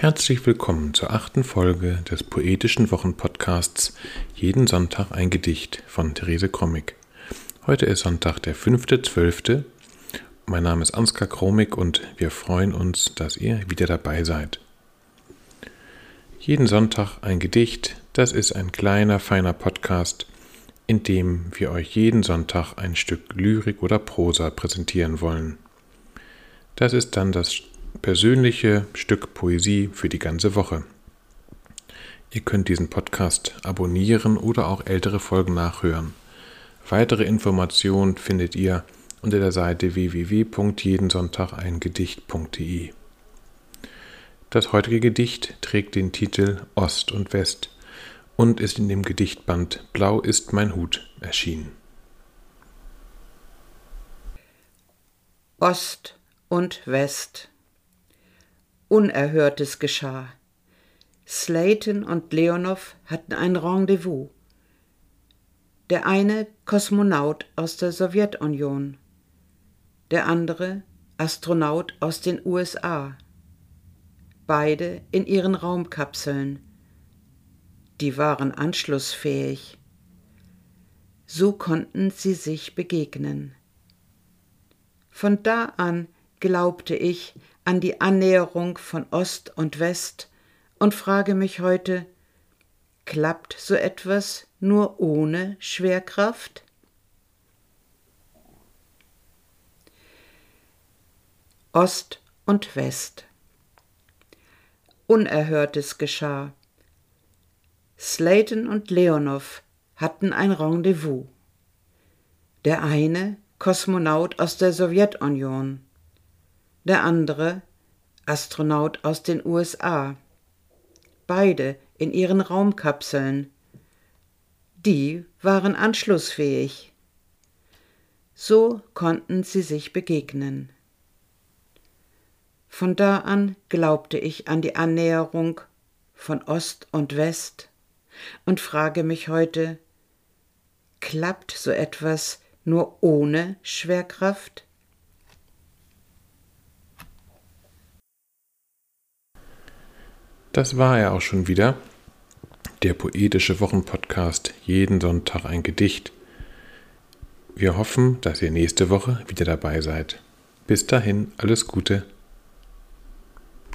Herzlich willkommen zur achten Folge des poetischen Wochenpodcasts Jeden Sonntag ein Gedicht von Therese Krommig. Heute ist Sonntag, der 5.12. Mein Name ist Ansgar Kromig und wir freuen uns, dass ihr wieder dabei seid. Jeden Sonntag ein Gedicht, das ist ein kleiner, feiner Podcast, in dem wir euch jeden Sonntag ein Stück Lyrik oder Prosa präsentieren wollen. Das ist dann das persönliche Stück Poesie für die ganze Woche. Ihr könnt diesen Podcast abonnieren oder auch ältere Folgen nachhören. Weitere Informationen findet ihr unter der Seite www.jedensonntageingedicht.de. Das heutige Gedicht trägt den Titel Ost und West und ist in dem Gedichtband Blau ist mein Hut erschienen. Ost und West Unerhörtes geschah. Slayton und Leonov hatten ein Rendezvous. Der eine Kosmonaut aus der Sowjetunion, der andere Astronaut aus den USA. Beide in ihren Raumkapseln. Die waren anschlussfähig. So konnten sie sich begegnen. Von da an glaubte ich an die Annäherung von Ost und West und frage mich heute, klappt so etwas nur ohne Schwerkraft? Ost und West. Unerhörtes geschah. Slayton und Leonov hatten ein Rendezvous. Der eine Kosmonaut aus der Sowjetunion, der andere Astronaut aus den USA. Beide in ihren Raumkapseln. Die waren anschlussfähig. So konnten sie sich begegnen. Von da an glaubte ich an die Annäherung von Ost und West und frage mich heute, klappt so etwas nur ohne Schwerkraft? Das war er auch schon wieder. Der poetische Wochenpodcast. Jeden Sonntag ein Gedicht. Wir hoffen, dass ihr nächste Woche wieder dabei seid. Bis dahin, alles Gute.